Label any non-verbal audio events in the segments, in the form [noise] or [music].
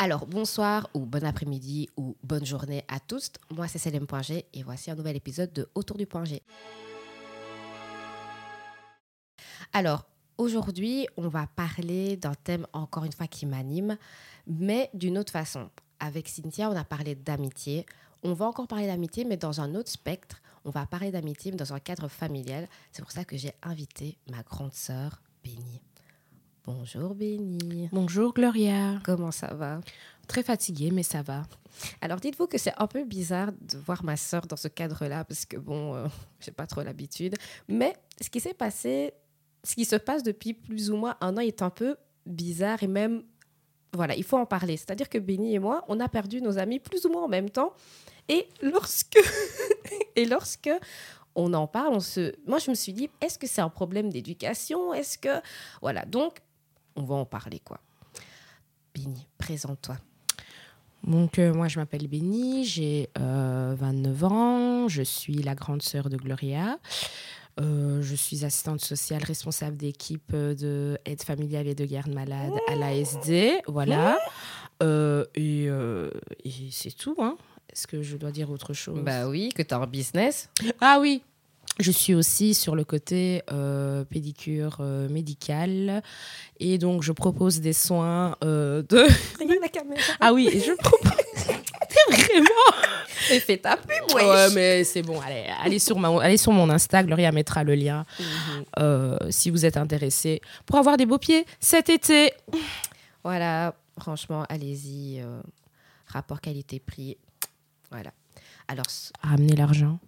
Alors, bonsoir ou bon après-midi ou bonne journée à tous. Moi, c'est Célène.g et voici un nouvel épisode de Autour du point G. Alors, aujourd'hui, on va parler d'un thème encore une fois qui m'anime, mais d'une autre façon. Avec Cynthia, on a parlé d'amitié. On va encore parler d'amitié, mais dans un autre spectre. On va parler d'amitié, mais dans un cadre familial. C'est pour ça que j'ai invité ma grande sœur, Bénie. Bonjour Bénie. Bonjour Gloria. Comment ça va? Très fatiguée, mais ça va. Alors dites-vous que c'est un peu bizarre de voir ma sœur dans ce cadre-là, parce que bon, euh, [laughs] j'ai pas trop l'habitude. Mais ce qui s'est passé, ce qui se passe depuis plus ou moins un an est un peu bizarre et même, voilà, il faut en parler. C'est-à-dire que Bénie et moi, on a perdu nos amis plus ou moins en même temps. Et lorsque, [laughs] et lorsque on en parle, on se... moi je me suis dit, est-ce que c'est un problème d'éducation? Est-ce que... Voilà, donc on va en parler, quoi. Béni, présente-toi. Donc, euh, moi, je m'appelle Béni, j'ai 29 euh, ans, je suis la grande sœur de Gloria. Euh, je suis assistante sociale responsable d'équipe de aide familiale et de garde malade à l'ASD. Voilà. et, et c'est tout. Hein. Est-ce que je dois dire autre chose? Bah oui, que tu as un business. Ah oui, je suis aussi sur le côté euh, pédicure euh, médicale et donc je propose des soins euh, de. [laughs] Regarde la caméra. Ah oui, et je propose. [laughs] vraiment. Et fais ta pub, ouais. mais c'est bon. Allez, allez sur ma, allez sur mon Insta. Gloria mettra le lien mhm. si vous êtes intéressé pour avoir des beaux pieds cet été. Voilà, franchement, allez-y. rapport qualité-prix. Voilà. Alors. Ramener l'argent.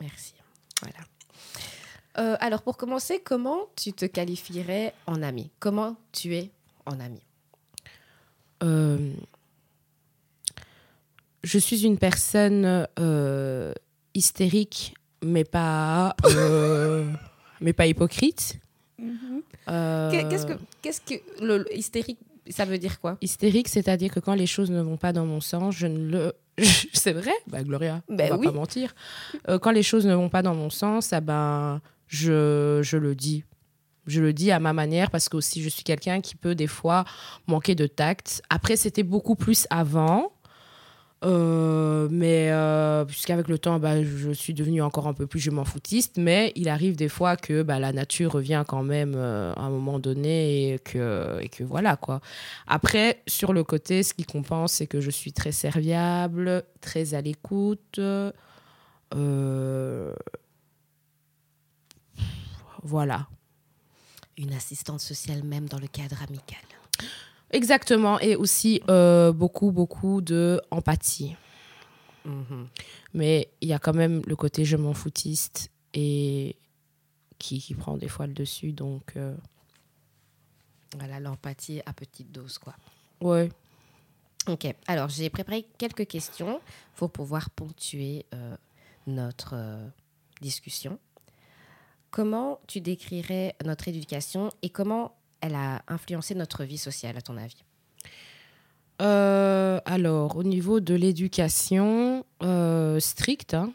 Merci. Voilà. Euh, alors, pour commencer, comment tu te qualifierais en ami? Comment tu es en ami? Euh, Je suis une personne euh, hystérique, mais pas, [laughs] mais pas hypocrite. Mm-hmm. Qu'est-ce que, qu'est-ce que le, hystérique ça veut dire quoi? Hystérique, c'est-à-dire que quand les choses ne vont pas dans mon sens, je ne le. [laughs] c'est vrai Bah, Gloria, ben on va pas mentir. Euh, quand les choses ne vont pas dans mon sens, ah ben, je, je le dis. Je le dis à ma manière parce que aussi je suis quelqu'un qui peut des fois manquer de tact. Après, c'était beaucoup plus avant. Euh, mais euh, puisqu'avec le temps, bah, je suis devenue encore un peu plus je m'en foutiste, mais il arrive des fois que bah, la nature revient quand même euh, à un moment donné et que, et que voilà quoi. Après, sur le côté, ce qui compense, c'est que je suis très serviable, très à l'écoute. Voilà. Une assistante sociale même dans le cadre amical. Exactement, et aussi euh, beaucoup, beaucoup de empathie. Mhm. Mais il y a quand même le côté je m'en foutiste et qui, qui, prend des fois le dessus, donc... Euh, voilà, l'empathie à petite dose, quoi. Ouais. Ok, alors j'ai préparé quelques questions pour pouvoir ponctuer euh, notre discussion. Comment tu décrirais notre éducation et comment elle a influencé notre vie sociale, à ton avis euh, Alors, au niveau de l'éducation euh, stricte, hein,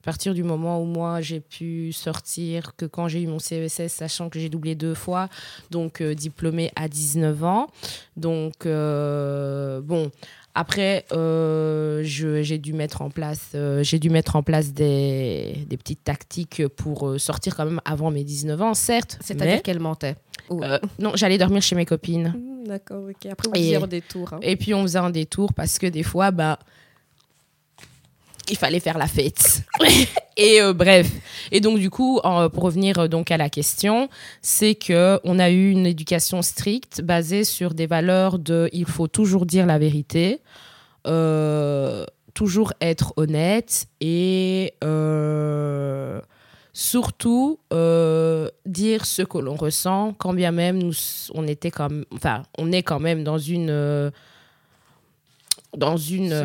à partir du moment où moi j'ai pu sortir, que quand j'ai eu mon CESS, sachant que j'ai doublé deux fois, donc euh, diplômée à 19 ans. Donc, bon, après, j'ai dû mettre en place, j'ai dû mettre en place des, des, petites tactiques pour sortir quand même avant mes 19 ans, certes. C'est-à-dire qu'elle mentait euh, non, j'allais dormir chez mes copines. Mmh, d'accord, ok. Après, vous faisiez un détour. Hein. Et puis, on faisait un détour parce que des fois, bah, il fallait faire la fête. [laughs] et euh, bref. Et donc, du coup, pour revenir euh, donc à la question, c'est que on a eu une éducation stricte basée sur des valeurs de il faut toujours dire la vérité, toujours être honnête et surtout euh, dire ce que l'on ressent, quand bien même nous, on était comme, enfin, on est quand même dans une euh, dans une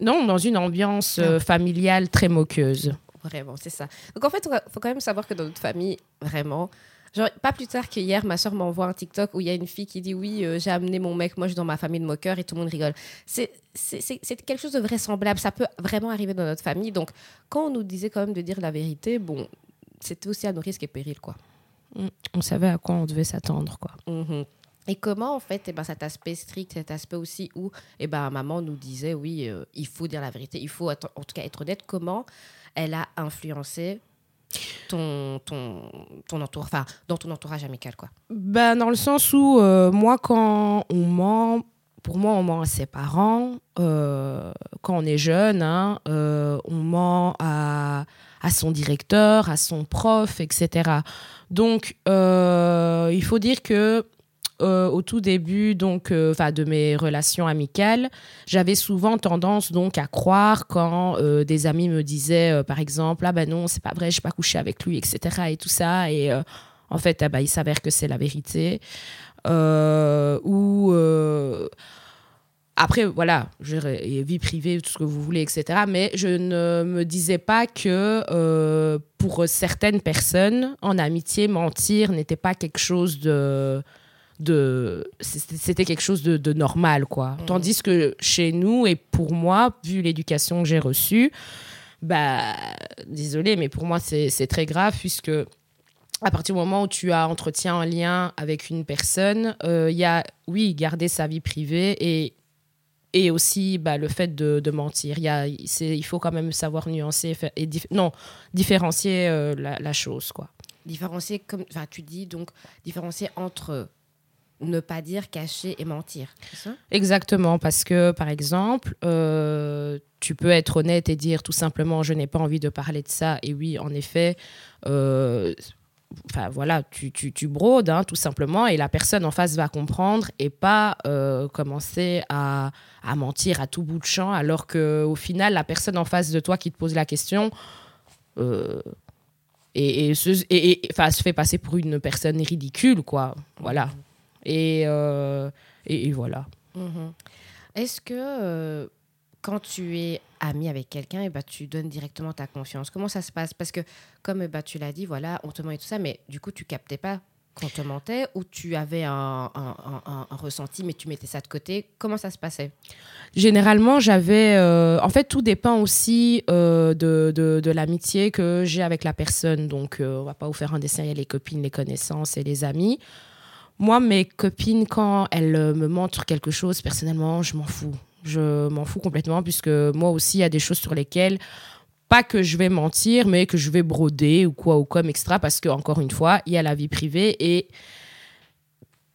non dans une ambiance euh, familiale très moqueuse. Vraiment, c'est ça. Donc en fait, il faut quand même savoir que dans notre famille, vraiment, Genre, pas plus tard qu'hier, ma soeur m'envoie un TikTok où il y a une fille qui dit Oui, j'ai amené mon mec moche dans ma famille de moqueurs et tout le monde rigole. C'est quelque chose de vraisemblable. Ça peut vraiment arriver dans notre famille. Donc, quand on nous disait quand même de dire la vérité, bon, c'était aussi à nos risques et périls, quoi. Mm. On savait à quoi on devait s'attendre, quoi. Mhm. Et comment, en fait, eh ben, cet aspect strict, cet aspect aussi où eh ben, maman nous disait, oui, euh, il faut dire la vérité, il faut en tout cas être honnête, comment elle a influencé ton, ton, ton entourage, enfin, dans ton entourage amical, quoi? Ben, Dans le sens où, euh, moi, quand on ment, pour moi, on ment à ses parents. Euh, quand on est jeune, hein, on ment à, son directeur, à son prof, etc. Donc, il faut dire que euh, au tout début donc euh, enfin de mes relations amicales, j'avais souvent tendance donc à croire quand euh, des amis me disaient par exemple ah ben non c'est pas vrai j'ai pas couché avec lui etc et tout ça et en fait ah ben, il s'avère que c'est la vérité ou après, voilà, vie privée, tout ce que vous voulez, etc. Mais je ne me disais pas que pour certaines personnes, en amitié, mentir n'était pas quelque chose de, de c'était quelque chose de, normal quoi mmh. tandis que chez nous et pour moi vu l'éducation que j'ai reçue bah désolé mais pour moi c'est très grave puisque à partir du moment où tu as entretien un lien avec une personne euh, il y a oui garder sa vie privée et et aussi bah, le fait de, mentir. Il, y a, il faut quand même savoir nuancer et non, différencier euh, la, la, chose. Quoi. Différencier, comme tu dis, donc différencier entre ne pas dire, cacher et mentir. Ça? Exactement, parce que par exemple, euh, tu peux être honnête et dire tout simplement je n'ai pas envie de parler de ça. Et oui, en effet, euh, enfin voilà, tu, tu, tu brodes hein, tout simplement et la personne en face va comprendre et pas euh, commencer à, à, mentir à tout bout de champ alors qu'au final, la personne en face de toi qui te pose la question et, et, se, se fait passer pour une personne ridicule, quoi. Voilà. Euh, et, et, voilà. Mhm. Est-ce que euh, quand tu es ami avec quelqu'un, et eh ben, tu donnes directement ta confiance Comment ça se passe? Parce que, comme ben, tu l'as dit, voilà, on te ment et tout ça, mais du coup, tu captais pas qu'on te mentait ou tu avais un, ressenti mais tu mettais ça de côté Comment ça se passait? Généralement, j'avais... Euh, en fait, tout dépend aussi de, de, de l'amitié que j'ai avec la personne. Donc, on va pas vous faire un dessin, il y a les copines, les connaissances et les amis. Moi, mes copines, quand elles euh, me montrent quelque chose, personnellement, je m'en fous. Je m'en fous complètement, puisque moi aussi, il y a des choses sur lesquelles, pas que je vais mentir, mais que je vais broder ou quoi ou comme extra, parce que encore une fois, il y a la vie privée et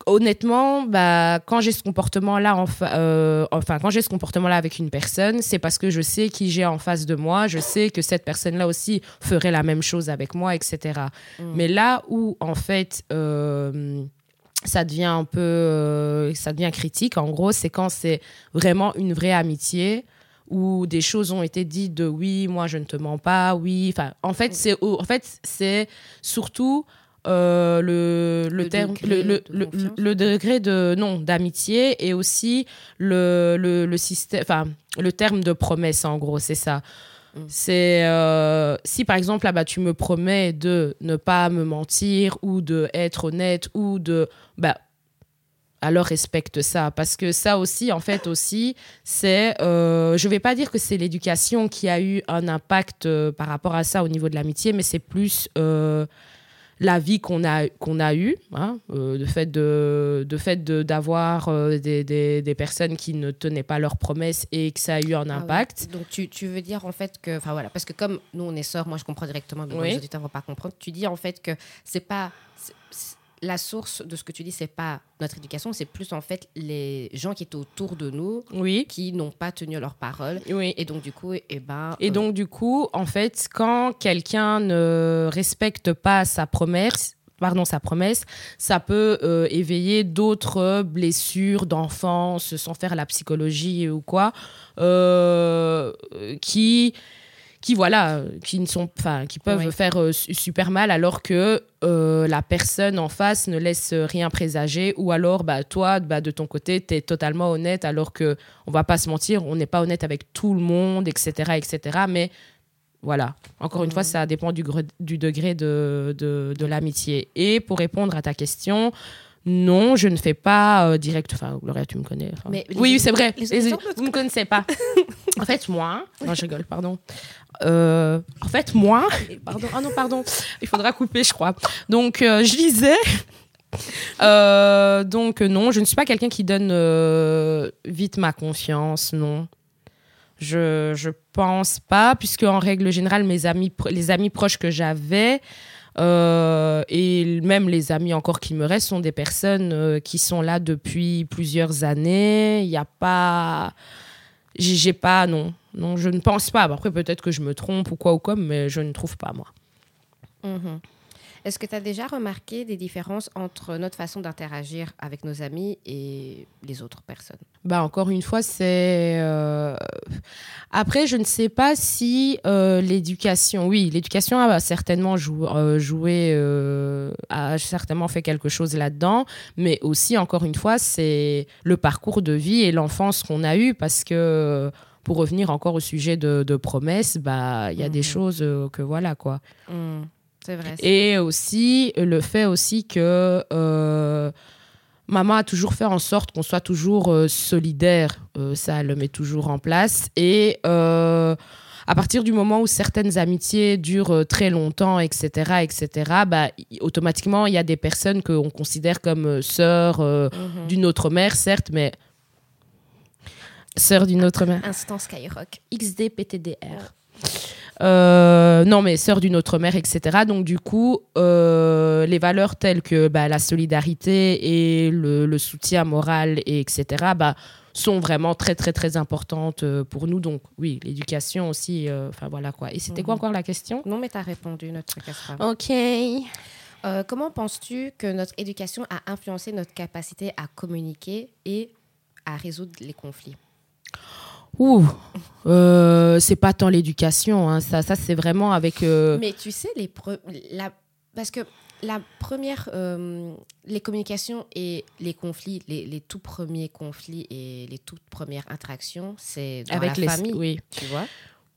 honnêtement, bah, quand j'ai ce comportement-là, enfin, euh, enfin, quand j'ai ce comportement-là avec une personne, c'est parce que je sais qui j'ai en face de moi, je sais que cette personne-là aussi ferait la même chose avec moi, etc. Mm. Mais là où, en fait, euh, ça devient un peu euh, ça devient critique. En gros c'est quand c'est vraiment une vraie amitié où des choses ont été dites de oui moi je ne te mens pas oui. Enfin en fait c'est en fait c'est surtout euh, le, le, terme, degré le, le, le, degré de non d'amitié et aussi le, le, système enfin le terme de promesse en gros c'est ça Mm. C'est euh, si par exemple là tu me promets de ne pas me mentir ou de être honnête ou de bah alors respecte ça parce que ça aussi en fait aussi c'est euh, je vais pas dire que c'est l'éducation qui a eu un impact euh, par rapport à ça au niveau de l'amitié mais c'est plus euh, la vie qu'on a, qu'on a eue, hein, euh, le fait de, de fait d'avoir euh, des, des, des, personnes qui ne tenaient pas leurs promesses et que ça a eu un ah impact. Donc tu, tu, veux dire en fait que, enfin voilà, parce que comme nous on est sœurs, moi je comprends directement, mais les auditeurs ne vont pas comprendre. Tu dis en fait que c'est pas la source de ce que tu dis, c'est pas notre éducation, c'est plus en fait les gens qui étaient autour de nous, oui. qui n'ont pas tenu leur parole. Oui. Et donc du coup, et eh ben. Et donc du coup, en fait, quand quelqu'un ne respecte pas sa promesse, pardon, sa promesse, ça peut euh, éveiller d'autres blessures d'enfance, sans faire la psychologie ou quoi, euh, qui qui voilà qui ne sont enfin qui peuvent faire euh, super mal alors que euh, la personne en face ne laisse rien présager ou alors bah toi bah, de ton côté tu es totalement honnête alors que on va pas se mentir on n'est pas honnête avec tout le monde etc etc mais voilà. Encore une fois ça dépend du, du degré de, de, de l'amitié. Et pour répondre à ta question non, je ne fais pas euh, direct. Enfin, Gloria, tu me connais. oui, c'est vrai. vous ne me connaissez pas. [laughs] en fait, moi. Non, je rigole, pardon. Euh, en fait, moi. Pardon. Ah non, pardon. Il faudra couper, je crois. Donc, euh, je disais. Donc non, je ne suis pas quelqu'un qui donne vite ma confiance, non. Je je pense pas, puisque en règle générale, mes amis, les amis proches que j'avais euh, et même les amis encore qui me restent sont des personnes euh, qui sont là depuis plusieurs années. Il n'y a pas, j'ai pas, non, non, je ne pense pas. Après peut-être que je me trompe ou quoi ou comme, mais je ne trouve pas moi. Mhm. Est-ce que tu as déjà remarqué des différences entre notre façon d'interagir avec nos amis et les autres personnes? Bah encore une fois, c'est euh, après je ne sais pas si euh, l'éducation, oui, l'éducation a certainement jou- euh, joué, a certainement fait quelque chose là-dedans, mais aussi encore une fois, c'est le parcours de vie et l'enfance qu'on a eue parce que pour revenir encore au sujet de, de promesses, bah il y a des Mhm. choses que voilà quoi. Mhm. C'est vrai. c'est- Et aussi le fait aussi que euh, maman a toujours fait en sorte qu'on soit toujours euh, solidaire. Euh, ça, elle le met toujours en place. Et euh, à partir du moment où certaines amitiés durent euh, très longtemps, etc., etc., bah, automatiquement, il y a des personnes qu'on considère comme euh, sœurs euh, Mhm. d'une autre mère, certes, mais sœurs d'une autre mère. Instant Skyrock. XD PTDR. Euh, non, mais sœur d'une autre mère, etc. Donc, du coup, euh, les valeurs telles que bah, la solidarité et le, le soutien moral, et etc., bah, sont vraiment très, très, très importantes euh, pour nous. Donc, oui, l'éducation aussi. euh, Enfin, voilà quoi. Et c'était quoi Mhm. encore la question? Non, mais tu as répondu, notre Castra. Ok. Euh, comment penses-tu que notre éducation a influencé notre capacité à communiquer et à résoudre les conflits? Ouh, euh, c'est pas tant l'éducation, hein. ça, ça c'est vraiment avec. euh, Mais tu sais, les pre- la... parce que la première, euh, les communications et les conflits, les, les tout premiers conflits et les toutes premières interactions, c'est dans avec la les. famille, Oui. tu vois.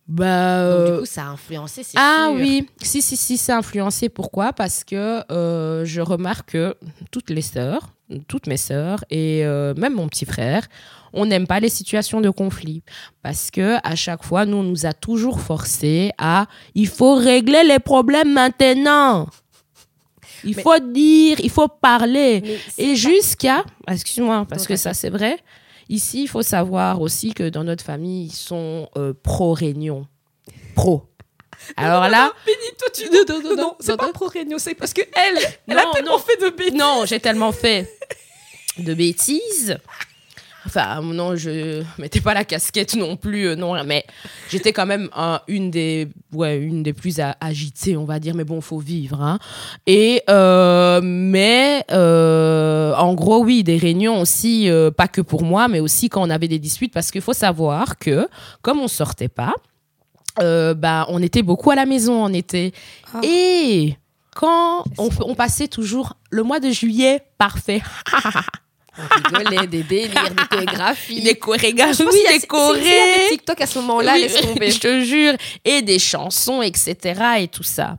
Bah. Donc, euh, du coup, ça a influencé, c'est Ah sûr. oui, si, si, si, ça a influencé. Pourquoi? Parce que euh, je remarque que toutes les sœurs, toutes mes sœurs et euh, même mon petit frère, on n'aime pas les situations de conflit. Parce que à chaque fois, nous, on nous a toujours forcé à il faut régler les problèmes maintenant. Il Mais- faut dire, il faut parler. Et jusqu'à, excuse-moi, parce que ça c'est vrai, ici il faut savoir aussi que dans notre famille, ils sont euh, pro-réunion. Pro. Alors là, Béni, toi, tu... Non, non, non, non, c'est non, pas non. pro-réunion, c'est parce que elle, elle Non, a tellement non. fait de bêtises. non, j'ai tellement fait de bêtises. Enfin, non, je mettais pas la casquette non plus, euh, non, mais j'étais quand même un- une des, ouais, une des plus agitées, on va dire. Mais bon, faut vivre, hein. Et euh, mais euh, en gros, oui, des réunions aussi, euh, pas que pour moi, mais aussi quand on avait des disputes, parce qu'il faut savoir que comme on sortait pas, bah, on était beaucoup à la maison en été. Ah. Et quand on, on passait toujours le mois de juillet, parfait. [laughs] On rigolait, des [laughs] délires, des chorégraphies. Des chorégraphies, a- des chorés. TikTok à ce moment-là, Oui, laisse [laughs] tomber. je te jure. Et des chansons, etc. et tout ça.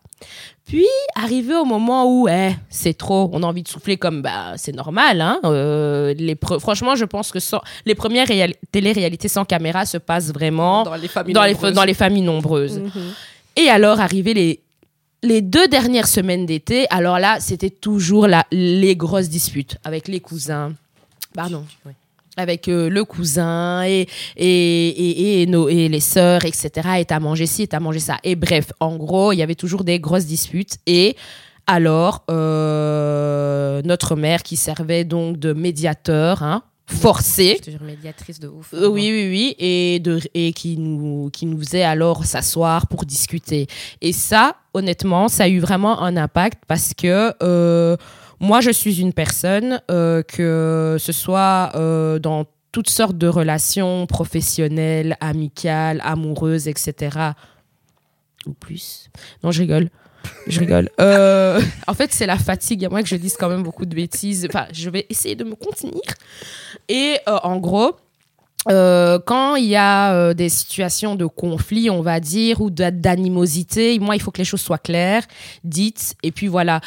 Puis, arrivé au moment où eh, c'est trop, on a envie de souffler comme bah, c'est normal. Hein, euh, les Franchement, je pense que sans- les premières réal- télé-réalités sans caméra se passent vraiment Dans les familles dans les, nombreuses. dans les familles nombreuses. Mhm. Et alors, arrivé les, les deux dernières semaines d'été, alors là, c'était toujours la, les grosses disputes avec les cousins. Pardon. Avec euh, le cousin et, et, et, et, nos, et les sœurs, etc. Et t'as mangé ci, et t'as mangé ça. Et bref, en gros, il y avait toujours des grosses disputes. Et alors, euh, notre mère, qui servait donc de médiateur, hein, forcé, Je te jure, médiatrice de ouf. euh, oui, oui, oui, et, de, et qui, nous, qui nous faisait alors s'asseoir pour discuter. Et ça, honnêtement, ça a eu vraiment un impact parce que euh, moi, je suis une personne, euh, que ce soit euh, dans toutes sortes de relations professionnelles, amicales, amoureuses, etc. Ou plus. Non, je rigole. Je rigole. [laughs] Euh, en fait, c'est la fatigue. À moins que je dise quand même beaucoup de bêtises. Enfin, je vais essayer de me contenir. Et euh, en gros, euh, quand il y a des situations de conflit, on va dire, ou d'a- d'animosité, moi, il faut que les choses soient claires, dites, et puis voilà.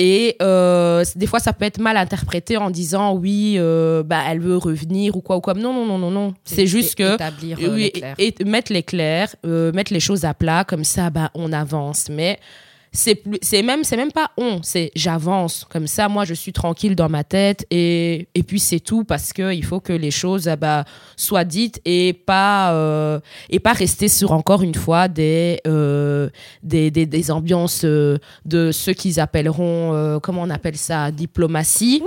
Et euh, des fois, ça peut être mal interprété en disant oui, euh, bah, elle veut revenir ou quoi ou quoi. Non, non, non, non, non. C'est juste que Établir euh, oui, et, et mettre les clairs, euh, mettre les choses à plat, comme ça, bah, on avance. Mais c'est même c'est même pas on c'est j'avance. Comme ça moi je suis tranquille dans ma tête et, et puis c'est tout parce que il faut que les choses ah bah, soient dites et pas euh, et pas rester sur encore une fois des euh, des, des, des, ambiances euh, de ceux qu'ils appelleront comment on appelle ça diplomatie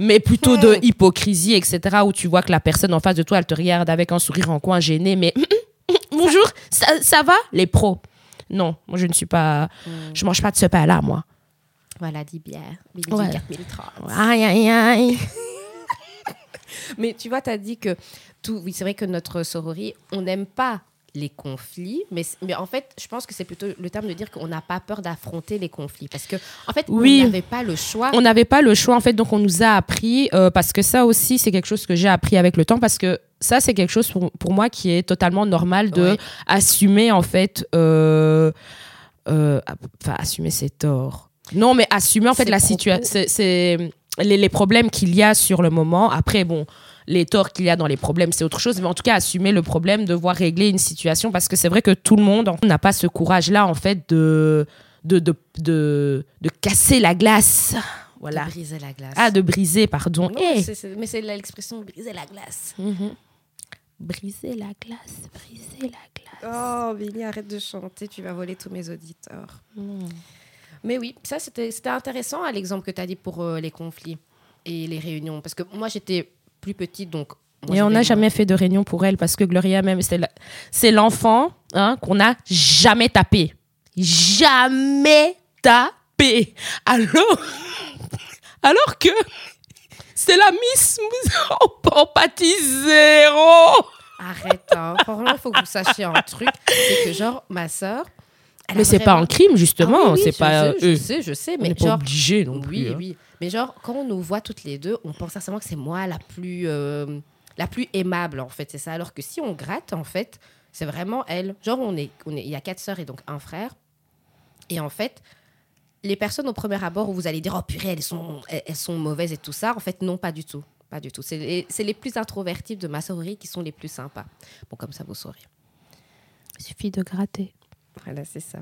mais plutôt de hypocrisie etc où tu vois que la personne en face de toi elle te regarde avec un sourire en coin gêné mais [clears throat] bonjour ça, ça va? Les pros non, moi je ne suis pas. Mm. Je mange pas de ce pain-là, moi. Voilà, 10 bières. Ouais. Jean 4030. Aïe, aïe, aïe. [laughs] Mais tu vois, tu as dit que tout. Oui, c'est vrai que notre sororité, on n'aime pas les conflits, mais, mais en fait, je pense que c'est plutôt le terme de dire qu'on n'a pas peur d'affronter les conflits. Parce que, en fait, Oui. on n'avait pas le choix. On n'avait pas le choix, en fait, donc on nous a appris, euh, parce que ça aussi, c'est quelque chose que j'ai appris avec le temps, parce que ça, c'est quelque chose pour, pour moi qui est totalement normal de Ouais. assumer, en fait. euh, euh, Enfin, assumer ses torts. Non, mais assumer, en fait, la situation. C'est les, les problèmes qu'il y a sur le moment. Après, bon. Les torts qu'il y a dans les problèmes, c'est autre chose. Mais en tout cas, assumer le problème, devoir régler une situation. Parce que c'est vrai que tout le monde n'a pas ce courage-là, en fait, de, de, de, de, de casser la glace. Voilà. De briser la glace. Ah, de briser, pardon. Non, Eh. mais c'est l'expression briser la glace. Mhm. Briser la glace, briser la glace. Oh, Billy, arrête de chanter, tu vas voler tous mes auditeurs. Mais oui, ça, c'était c'était intéressant, à l'exemple que tu as dit pour euh, les conflits et les réunions. Parce que moi, j'étais plus petite, donc... moi, Et on n'a jamais fait de réunion pour elle parce que Gloria, même, c'est l'enfant hein, qu'on n'a jamais tapé. Jamais tapé. Alors, [laughs] alors que c'est la Miss Empathie Zéro. Arrête, hein. Il faut que vous sachiez un truc. C'est que, genre, ma sœur... Mais c'est pas vraiment- un crime, Ah justement. oui, oui, c'est pas. sais, je euh, sais, je sais, on mais pas genre... obligé non oui, plus. hein. oui. Mais genre, quand on nous voit toutes les deux, on pense sincèrement que c'est moi la plus, euh, la plus aimable, en fait. C'est ça. Alors que si on gratte, en fait, c'est vraiment elle. Genre, on est, on est, il y a quatre sœurs et donc un frère. Et en fait, les personnes au premier abord où vous allez dire, oh purée, elles sont, elles, sont mauvaises et tout ça, en fait, non, pas du tout. Pas du tout. C'est les, c'est les plus introvertis de ma sororité qui sont les plus sympas. Bon, comme ça, vous saurez. Il suffit de gratter. Voilà, c'est ça.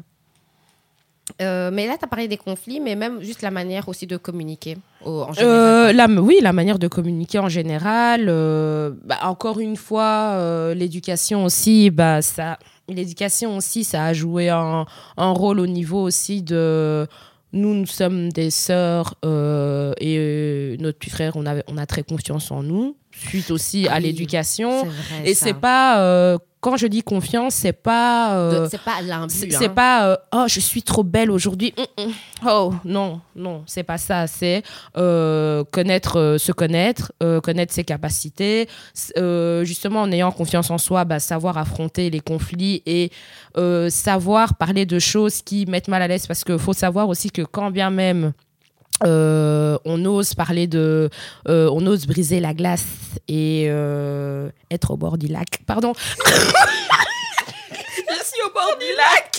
Euh, mais là, tu as parlé des conflits, mais même juste la manière aussi de communiquer au- en général. Euh, la, oui, la manière de communiquer en général. euh, bah, encore une fois, l'éducation aussi, bah, ça, l'éducation aussi, ça a joué un, un rôle au niveau aussi de. Nous, nous sommes des sœurs et notre petit frère, on a, on a très confiance en nous, suite aussi Ah à oui, l'éducation. Et c'est pas. euh, quand je dis confiance, c'est pas. euh, c'est pas c'est hein. c'est pas euh, oh je suis trop belle aujourd'hui Hum, hum. oh non non c'est pas ça c'est connaître se connaître connaître ses capacités justement en ayant confiance en soi bah, savoir affronter les conflits et savoir parler de choses qui mettent mal à l'aise parce qu'il faut savoir aussi que quand bien même euh, on ose parler de, euh, on ose briser la glace et euh, être au bord du lac. Pardon. [laughs] Je suis au bord du lac.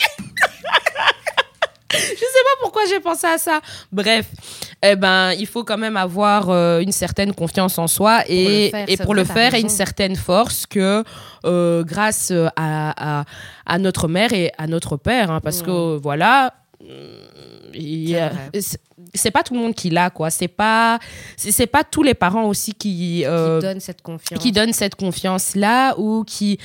[laughs] Je sais pas pourquoi j'ai pensé à ça. Bref, eh ben, il faut quand même avoir une certaine confiance en soi et le faire, et pour le faire et une certaine force que grâce à, à, à notre mère et à notre père, hein, parce que voilà. C'est pas tout le monde qui l'a quoi c'est pas c'est pas tous les parents aussi qui euh, qui donne cette confiance. qui donnent cette confiance là ou qui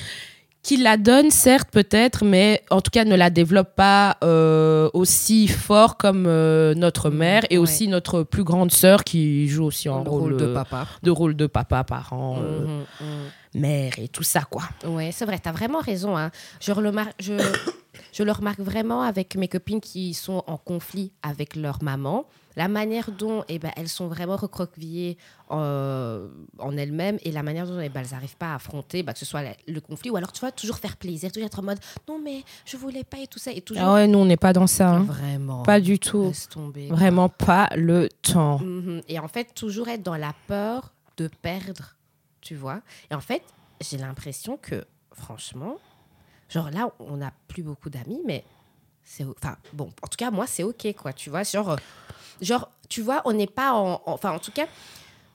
qui la donnent certes peut-être mais en tout cas ne la développent pas euh, aussi fort comme euh, notre mère et ouais. aussi notre plus grande sœur qui joue aussi un le rôle, rôle de euh, papa. de rôle de papa parent euh, Mhm, mhm. mère et tout ça quoi Ouais, c'est vrai, tu as vraiment raison. hein. Je, je, [coughs] je le remarque vraiment avec mes copines qui sont en conflit avec leur maman. La manière dont eh ben, elles sont vraiment recroquevillées euh, en elles-mêmes et la manière dont eh ben, elles n'arrivent pas à affronter, bah, que ce soit la- le conflit ou alors tu vois, toujours faire plaisir, toujours être en mode non, mais je voulais pas et tout ça. Et toujours. ah ouais nous on n'est pas dans ça hein. Vraiment. pas du tout Laisse tomber. vraiment pas le temps Mhm. Et en fait, toujours être dans la peur de perdre, tu vois. Et en fait, j'ai l'impression que, franchement, genre là, on n'a plus beaucoup d'amis, mais c'est. Enfin, bon, en tout cas, moi, c'est OK, quoi, tu vois. Genre, euh, genre tu vois, on n'est pas en. en- Enfin, en tout cas.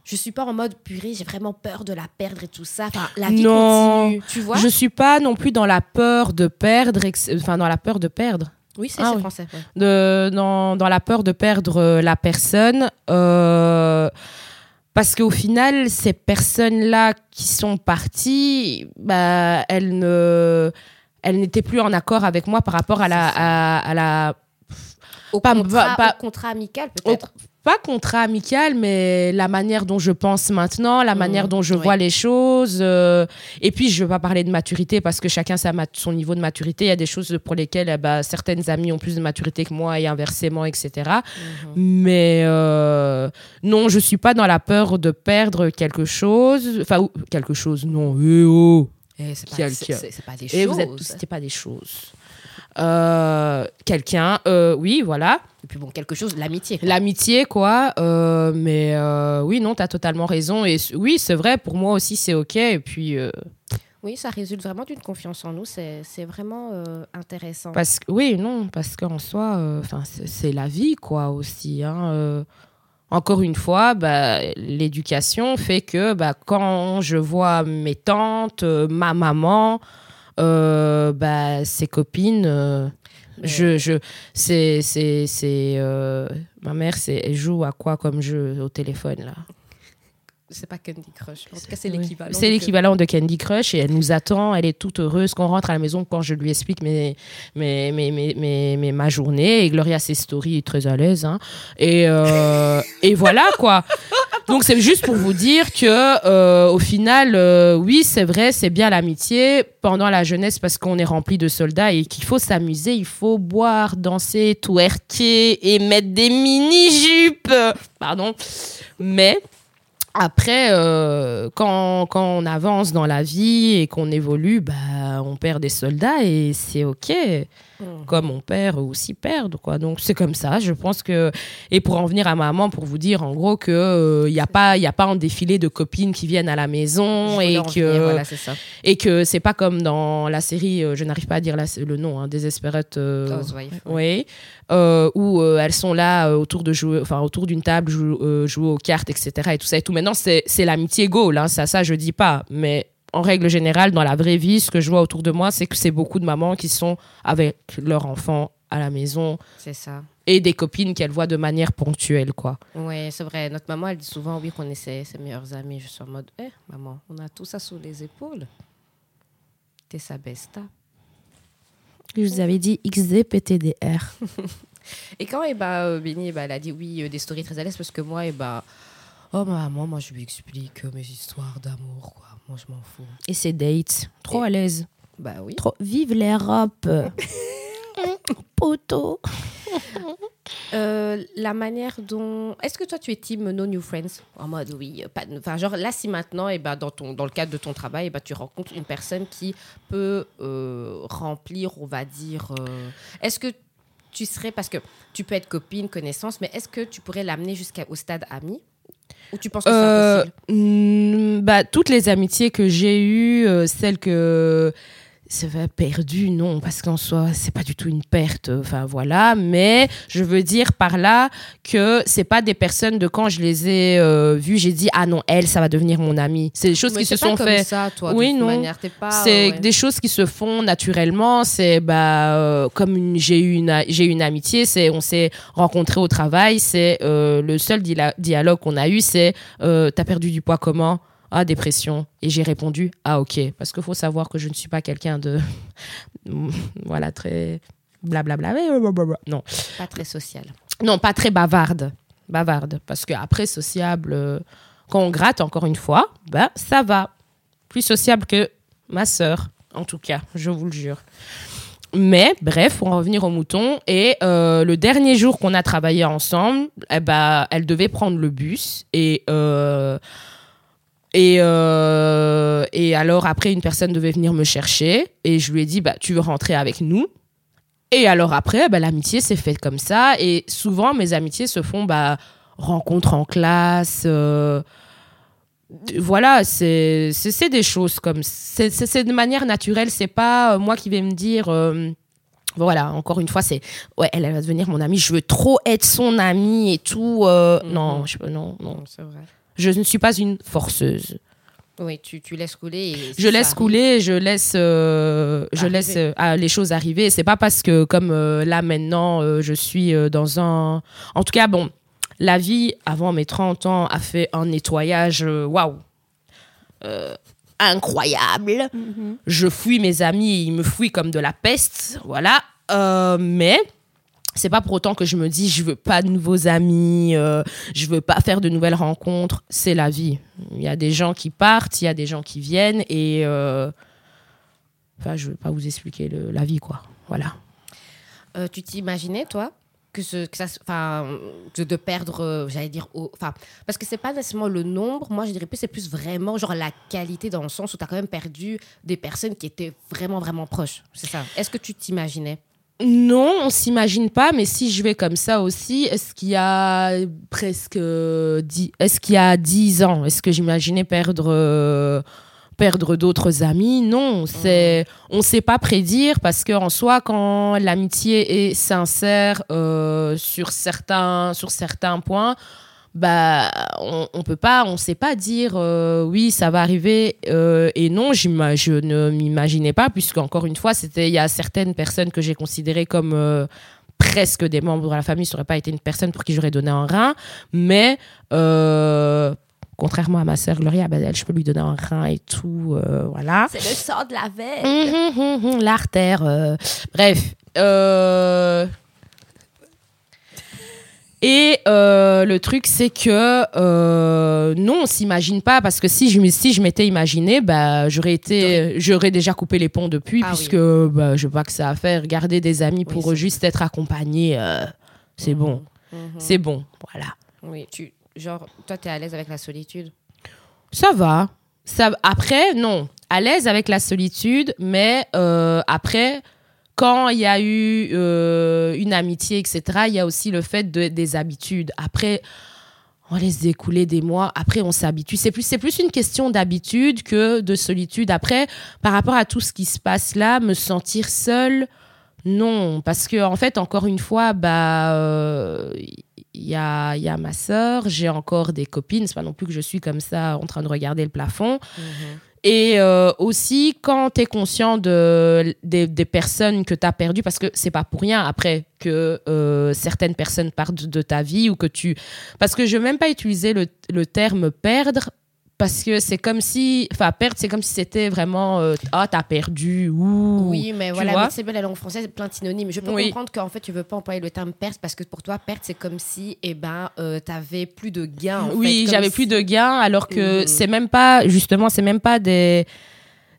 Je suis pas en mode purée, j'ai vraiment peur de la perdre et tout ça. Enfin, la vie Non. continue, tu vois? je suis pas non plus dans la peur de perdre enfin dans la peur de perdre Oui, c'est Ah oui. français. ouais. de, dans, dans la peur de perdre euh, la personne. euh, parce qu'au final, ces personnes-là qui sont parties, bah, elles ne, elles n'étaient plus en accord avec moi par rapport à la, à, à la Au, Pas- contrat, pas- au contrat amical, peut-être. pas contrat amical, mais la manière dont je pense maintenant, la Mhm, manière dont je ouais. vois les choses. euh, et puis, je ne veux pas parler de maturité parce que chacun mat- son niveau de maturité. Il y a des choses pour lesquelles eh ben, certaines amies ont plus de maturité que moi et inversement, etc. Mhm. Mais euh, non, je suis pas dans la peur de perdre quelque chose. Enfin, quelque chose, non. Eh oh c'est pas, Quelqu'un. c'est- pas des Et choses. vous êtes tous, c'était pas des choses. Euh, quelqu'un, euh, oui, voilà. Et puis bon, quelque chose, l'amitié. L'amitié, quoi. euh, mais oui, non, tu as totalement raison. Et oui, c'est vrai, pour moi aussi, c'est OK. Et puis, Oui, ça résulte vraiment d'une confiance en nous. C'est c'est vraiment intéressant. parce oui, non, parce qu'en soi, enfin, c'est la vie, quoi, aussi. hein. Encore une fois, bah, l'éducation fait que bah, quand je vois mes tantes, euh, ma maman, euh, bah, ses copines, euh, je, je, c'est, c'est, c'est, euh, ma mère, c'est, elle joue à quoi comme jeu au téléphone là? C'est pas Candy Crush. En tout cas, c'est Oui. l'équivalent. C'est l'équivalent de Candy Crush et elle nous attend, elle est toute heureuse qu'on rentre à la maison quand je lui explique mes, mes, mes, mes, mes- mes- ma journée et Gloria ses stories est très à l'aise. hein. Et, euh, et voilà quoi. Donc c'est juste pour vous dire que euh, au final, euh, oui c'est vrai, c'est bien l'amitié pendant la jeunesse parce qu'on est rempli de soldats et qu'il faut s'amuser, il faut boire, danser, twerker et mettre des mini-jupes. Pardon. Mais après, euh, quand, quand on avance dans la vie et qu'on évolue, bah, on perd des soldats et c'est OK. Mhm. Comme on perd aussi perdre, quoi. Donc c'est comme ça. Je pense que et pour en venir à maman, pour vous dire en gros que il y a pas il y a pas un défilé de copines qui viennent à la maison et que venir, voilà, ça. et que c'est pas comme dans la série. euh, je n'arrive pas à dire la- le nom. Hein, Desperate. euh, oui, euh, où euh, elles sont là euh, autour de jouer, enfin autour d'une table, jou- euh, jouer aux cartes, etc. Et tout ça et tout. Maintenant, c'est c'est l'amitié goal, hein, ça, ça je dis pas. Mais en règle générale, dans la vraie vie, ce que je vois autour de moi, c'est que c'est beaucoup de mamans qui sont avec leurs enfants à la maison C'est ça. et des copines qu'elles voient de manière ponctuelle, quoi. Oui, c'est vrai. Notre maman, elle dit souvent, oui, qu'on est ses, ses meilleures amies. Je suis en mode, eh, maman, on a tout ça sous les épaules. T'es sa besta. Je vous avais dit XDPTDR. [laughs] Et quand eh ben, euh, Béni, eh ben, elle a dit oui, euh, des stories très à l'aise, parce que moi, eh ben, oh maman, moi je lui explique euh, mes histoires d'amour, quoi. Moi je m'en fous. Et ses dates, trop Et- à l'aise. Bah oui. Trop. Vive l'Europe. [laughs] Poteau. Euh, la manière dont. Est-ce que toi tu es team No New Friends? En mode oui. Pas... Enfin, genre là, si maintenant, eh ben, dans, ton... dans le cadre de ton travail, eh ben, tu rencontres une personne qui peut euh, remplir, on va dire. euh, Est-ce que tu serais. Parce que tu peux être copine, connaissance, mais est-ce que tu pourrais l'amener jusqu'au stade ami? Ou tu penses que c'est Euh, impossible mm, bah, toutes les amitiés que j'ai eues, euh, celles que c'est vrai, perdues, non, parce qu'en soi, c'est pas du tout une perte. Enfin voilà, mais je veux dire par là que c'est pas des personnes de quand je les ai euh, vues, j'ai dit ah non, elle, ça va devenir mon amie. C'est des choses Mais qui se pas sont faites. Oui, non. c'est ouais. des choses qui se font naturellement. C'est bah euh, comme j'ai eu une j'ai une amitié. C'est on s'est rencontrés au travail. C'est euh, le seul dialogue qu'on a eu. C'est euh, t'as perdu du poids comment? Ah dépression. Et j'ai répondu ah ok. Parce qu'il faut savoir que je ne suis pas quelqu'un de [laughs] voilà très blablabla. Non. Pas très social. non pas très bavarde. Bavarde. Parce que après sociable euh, quand on gratte encore une fois bah ça va. Plus sociable que ma sœur en tout cas je vous le jure. Mais bref pour en revenir au mouton et euh, le dernier jour qu'on a travaillé ensemble eh ben, elle devait prendre le bus et euh, et, euh, et alors après une personne devait venir me chercher et je lui ai dit bah tu veux rentrer avec nous? Et alors après, bah, l'amitié s'est faite comme ça. Et souvent, mes amitiés se font bah, rencontres en classe. euh, voilà, c'est des choses comme... C'est c'est- de manière naturelle. C'est pas euh, moi qui vais me dire... euh, voilà, encore une fois, c'est... Ouais, elle, elle va devenir mon amie. Je veux trop être son amie et tout. Non, je, non, non. Non, c'est vrai. Je ne suis pas une forceuse. Oui, tu, tu laisses couler. et je laisse arrive- couler, je laisse, euh, je laisse euh, ah, les choses arriver. C'est pas parce que comme euh, là maintenant, euh, je suis dans un. En tout cas, bon, la vie avant mes 30 ans a fait un nettoyage, waouh, Euh, incroyable. Je fuis mes amis, ils me fuient comme de la peste, voilà. Euh, mais c'est pas pour autant que je me dis je veux pas de nouveaux amis, euh, je veux pas faire de nouvelles rencontres. C'est la vie. Il y a des gens qui partent, il y a des gens qui viennent et euh, enfin je veux pas vous expliquer la vie quoi. Voilà. Euh, tu t'imaginais, toi, que, ce, ça, enfin, de perdre, euh, j'allais dire, enfin, parce que c'est pas nécessairement le nombre, moi je dirais plus, c'est plus vraiment genre la qualité dans le sens où tu as quand même perdu des personnes qui étaient vraiment, vraiment proches. C'est ça. Est-ce que tu t'imaginais? Non, on s'imagine pas, mais si je vais comme ça aussi, est-ce qu'il y a presque dix, est-ce qu'il y a 10 ans, est-ce que j'imaginais perdre euh, perdre d'autres amis? Non, c'est on sait pas prédire parce que en soi, quand l'amitié est sincère euh, sur certains sur certains points. Bah, on, on peut pas, on sait pas dire euh, oui, ça va arriver euh, et non, je ne m'imaginais pas puisque encore une fois, c'était il y a certaines personnes que j'ai considérées comme euh, presque des membres de la famille, ça aurait pas été une personne pour qui j'aurais donné un rein, mais contrairement à ma sœur Gloria, elle, je peux lui donner un rein et tout, euh, voilà. C'est le sang de la veille. Hum, hum, hum, L'artère. euh, Bref. euh, Et euh, le truc, c'est que euh, non, on s'imagine pas parce que si je, si je m'étais imaginé, bah, j'aurais été, j'aurais déjà coupé les ponts depuis Ah oui. puisque bah, je pas que ça à faire. Garder des amis pour juste être accompagné, euh, c'est bon, Mhm. c'est bon, voilà. Oui, tu, genre, toi, tu es à l'aise avec la solitude? Ça va. Ça, après, non. À l'aise avec la solitude, mais euh, après, quand il y a eu euh, une amitié, etc., il y a aussi le fait de- des habitudes. Après, on laisse découler des mois. Après, on s'habitue. C'est plus, plus une question d'habitude que de solitude. Après, par rapport à tout ce qui se passe là, me sentir seule, non. Parce que, en fait, encore une fois, bah. euh, il y a, y a ma sœur, j'ai encore des copines, c'est pas non plus que je suis comme ça en train de regarder le plafond. Et euh, aussi, quand tu es conscient de, des, des personnes que tu as perdues, parce que c'est pas pour rien après que euh, certaines personnes partent de ta vie ou que tu. Parce que je veux même pas utiliser le, le terme perdre, parce que c'est comme si. Enfin, perdre, c'est comme si c'était vraiment. euh, ah, t'as perdu, ou. Oui, mais tu voilà, c'est bien la langue française, plein de synonymes. Je peux Oui. comprendre qu'en fait, tu veux pas employer le terme perte parce que pour toi, perte, c'est comme si, eh ben, euh, t'avais plus de gains. oui, j'avais si- plus de gains, alors que Mhm. c'est même pas, justement, c'est même pas des.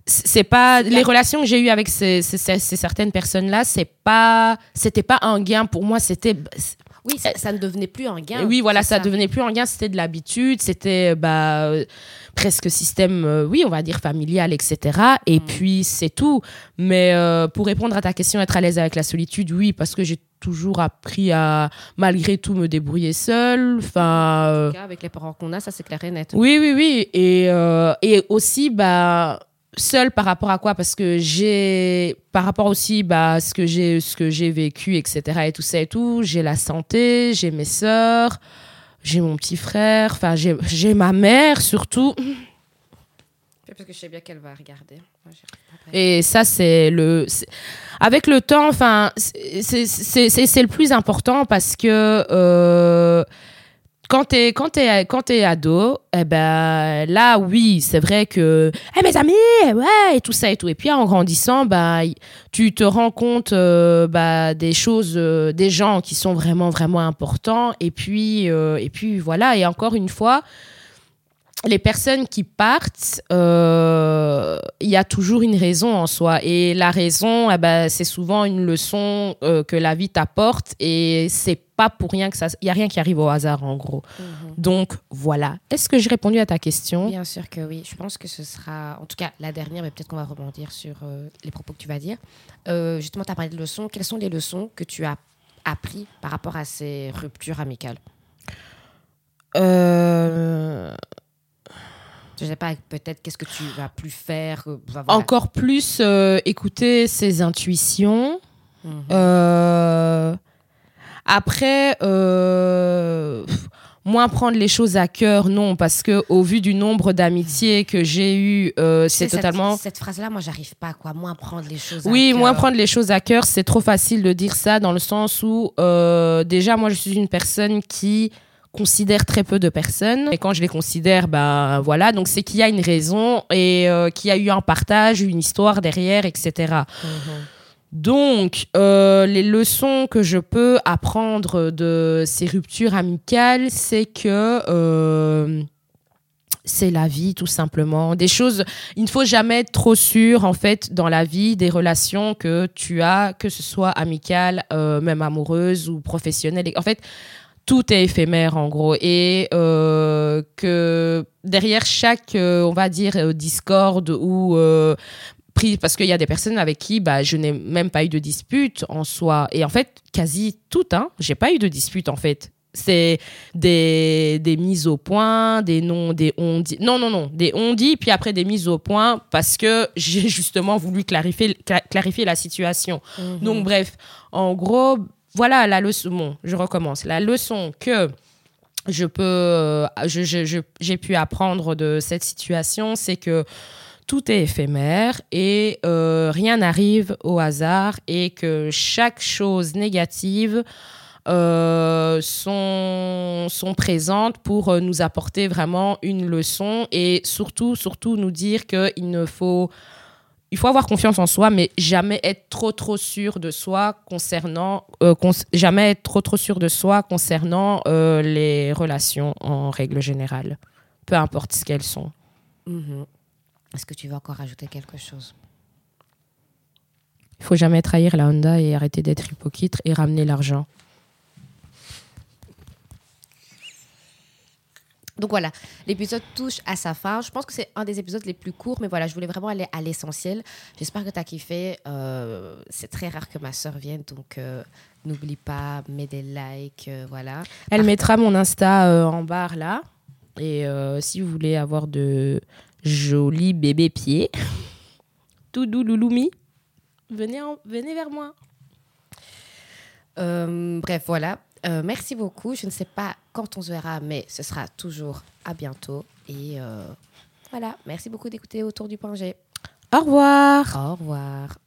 C'est pas les la- relations que j'ai eues avec ces, ces- ces- ces certaines personnes-là, c'est pas, c'était pas un gain pour moi, c'était, Oui, ça, ça ne devenait plus un gain. oui, voilà, ça, devenait plus un gain, c'était de l'habitude, c'était bah euh, presque système, euh, oui, on va dire familial, etc. Et puis c'est tout. Mais euh, pour répondre à ta question, être à l'aise avec la solitude, oui, parce que j'ai toujours appris à malgré tout me débrouiller seule. Enfin. euh, En tout cas, avec les parents qu'on a, ça c'est clair et net. oui, oui, oui. Et, euh, et aussi, bah, seule par rapport à quoi? Parce que j'ai, par rapport aussi bah, à ce que j'ai ce que j'ai vécu, etc. et tout ça et tout, j'ai la santé, j'ai mes sœurs, j'ai mon petit frère, enfin, j'ai j'ai ma mère surtout. Parce que je sais bien qu'elle va regarder. Et ça, c'est le. Avec le temps, enfin, c'est- c'est c'est- c'est- c'est le plus important parce que euh, quand t'es quand t'es quand t'es ado, eh ben là, oui, c'est vrai que Eh, mes amis, ouais, et tout ça et tout. Et puis en grandissant, bah, tu te rends compte euh, bah, des choses, euh, des gens qui sont vraiment vraiment importants. Et puis euh, et puis voilà. Et encore une fois les personnes qui partent, euh, il y a toujours une raison en soi. Et la raison, eh ben, c'est souvent une leçon euh, que la vie t'apporte. Et c'est pas pour rien que ça. Il n'y a rien qui arrive au hasard, en gros. Donc, voilà. Est-ce que j'ai répondu à ta question? Bien sûr que oui. Je pense que ce sera, en tout cas, la dernière, mais peut-être qu'on va rebondir sur euh, les propos que tu vas dire. Justement, tu as parlé de leçons. Quelles sont les leçons que tu as appris par rapport à ces ruptures amicales? Euh, Je sais pas, peut-être qu'est-ce que tu vas plus faire euh, voilà. Encore plus euh, écouter ses intuitions. Mhm. Euh, après, euh, moins prendre les choses à cœur, non, parce que au vu du nombre d'amitiés que j'ai eu, euh, c'est totalement. Cette, phrase-là, moi, j'arrive pas, quoi. Moins prendre les choses à Oui, cœur. moins prendre les choses à cœur, c'est trop facile de dire ça dans le sens où euh, déjà moi je suis une personne qui considère très peu de personnes et quand je les considère ben voilà donc c'est qu'il y a une raison et euh, qu'il y a eu un partage une histoire derrière etc Mhm. donc, euh, les leçons que je peux apprendre de ces ruptures amicales, c'est que euh, c'est la vie, tout simplement. Des choses, il ne faut jamais être trop sûr, en fait, dans la vie, des relations que tu as, que ce soit amicales, euh, même amoureuses ou professionnelles. En fait, tout est éphémère, en gros. Et euh, que derrière chaque, euh, on va dire, euh, discorde ou euh, pris parce qu'il y a des personnes avec qui bah, je n'ai même pas eu de dispute en soi. Et en fait, quasi toutes, hein, j'ai pas eu de dispute en fait. C'est des, des mises au point, des non, des on dit. Non, non, non, des on dit, puis après des mises au point parce que j'ai justement voulu clarifier, cla- clarifier la situation. Mhm. Donc, bref, en gros, voilà la leçon. Je recommence. La leçon que je peux, euh, j'ai pu apprendre de cette situation, c'est que tout est éphémère et euh, rien n'arrive au hasard et que chaque chose négative euh, sont, présentes pour nous apporter vraiment une leçon et surtout, surtout nous dire qu'il ne faut il faut avoir confiance en soi, mais jamais être trop trop sûr de soi concernant euh, cons- jamais être trop trop sûr de soi concernant euh, les relations en règle générale, peu importe ce qu'elles sont. Mhm. Est-ce que tu veux encore ajouter quelque chose? Il faut jamais trahir la Honda et arrêter d'être hypocrite et ramener l'argent. Donc voilà, l'épisode touche à sa fin. Je pense que c'est un des épisodes les plus courts, mais voilà, je voulais vraiment aller à l'essentiel. J'espère que tu as kiffé. Euh, c'est très rare que ma soeur vienne, donc euh, n'oublie pas, mets des likes, euh, voilà. Elle mettra mon Insta en barre là. Et si vous voulez avoir de jolis bébés pieds, [laughs] tout doux louloumi, venez, en- venez vers moi. Bref, voilà. Merci beaucoup. Je ne sais pas quand on se verra, mais ce sera toujours à bientôt. Et euh, voilà, merci beaucoup d'écouter Autour du Point G. Au revoir. Au revoir.